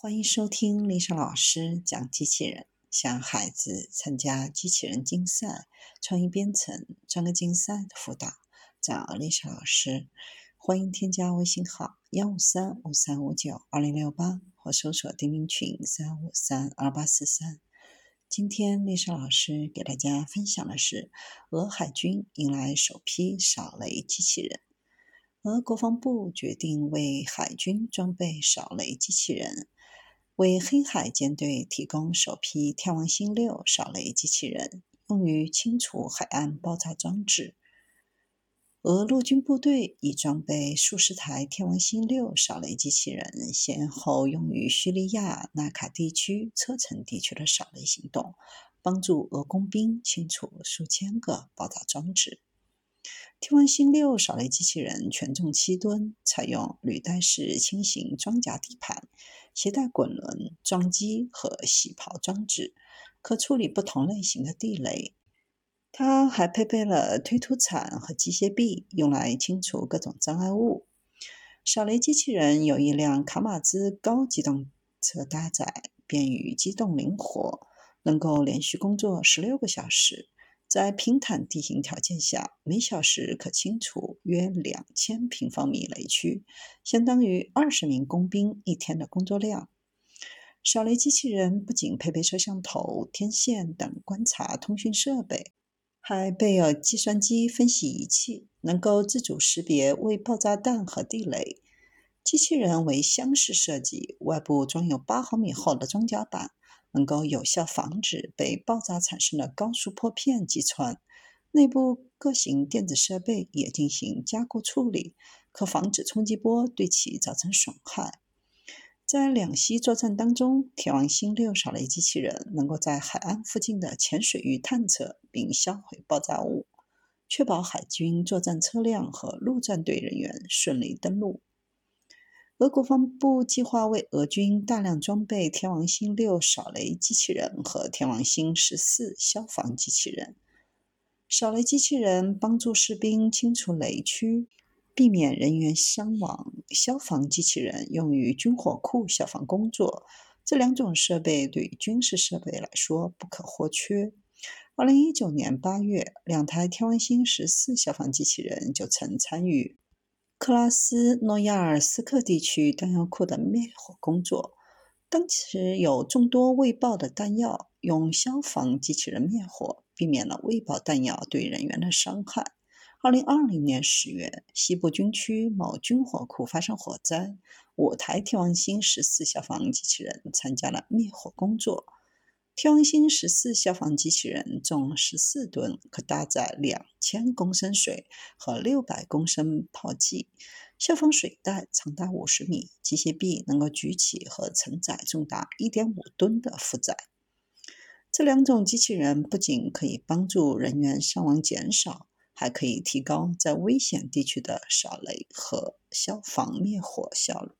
欢迎收听丽莎老师讲机器人，想孩子参加机器人竞赛、创意编程、专科竞赛的辅导，找丽莎老师。欢迎添加微信号幺五三五三五九二零六八，或搜索钉钉群三五三二八四三。今天丽莎老师给大家分享的是，俄海军迎来首批扫雷机器人。俄国防部决定为海军装备扫雷机器人。为黑海舰队提供首批天王星六扫雷机器人，用于清除海岸爆炸装置。俄陆军部队已装备数十台天王星六扫雷机器人，先后用于叙利亚纳卡地区、车臣地区的扫雷行动，帮助俄工兵清除数千个爆炸装置。天王星六扫雷机器人全重七吨，采用履带式轻型装甲底盘，携带滚轮、撞击和洗刨装置，可处理不同类型的地雷。它还配备了推土铲和机械臂，用来清除各种障碍物。扫雷机器人有一辆卡马兹高机动车搭载，便于机动灵活，能够连续工作十六个小时。在平坦地形条件下，每小时可清除约两千平方米雷区，相当于二十名工兵一天的工作量。扫雷机器人不仅配备摄像头、天线等观察通讯设备，还备有计算机分析仪器，能够自主识别未爆炸弹和地雷。机器人为箱式设计，外部装有八毫米厚的装甲板。能够有效防止被爆炸产生的高速破片击穿，内部各型电子设备也进行加固处理，可防止冲击波对其造成损害。在两栖作战当中，天王星六扫雷机器人能够在海岸附近的浅水域探测并销毁爆炸物，确保海军作战车辆和陆战队人员顺利登陆。俄国防部计划为俄军大量装备天王星六扫雷机器人和天王星十四消防机器人。扫雷机器人帮助士兵清除雷区，避免人员伤亡；消防机器人用于军火库消防工作。这两种设备对于军事设备来说不可或缺。二零一九年八月，两台天王星十四消防机器人就曾参与。克拉斯诺亚尔斯克地区弹药库的灭火工作，当时有众多未爆的弹药，用消防机器人灭火，避免了未爆弹药对人员的伤害。二零二零年十月，西部军区某军火库发生火灾，五台天王星十四消防机器人参加了灭火工作。天王星十四消防机器人重十四吨，可搭载两千公升水和六百公升炮剂，消防水带长达五十米，机械臂能够举起和承载重达一点五吨的负载。这两种机器人不仅可以帮助人员伤亡减少，还可以提高在危险地区的扫雷和消防灭火效率。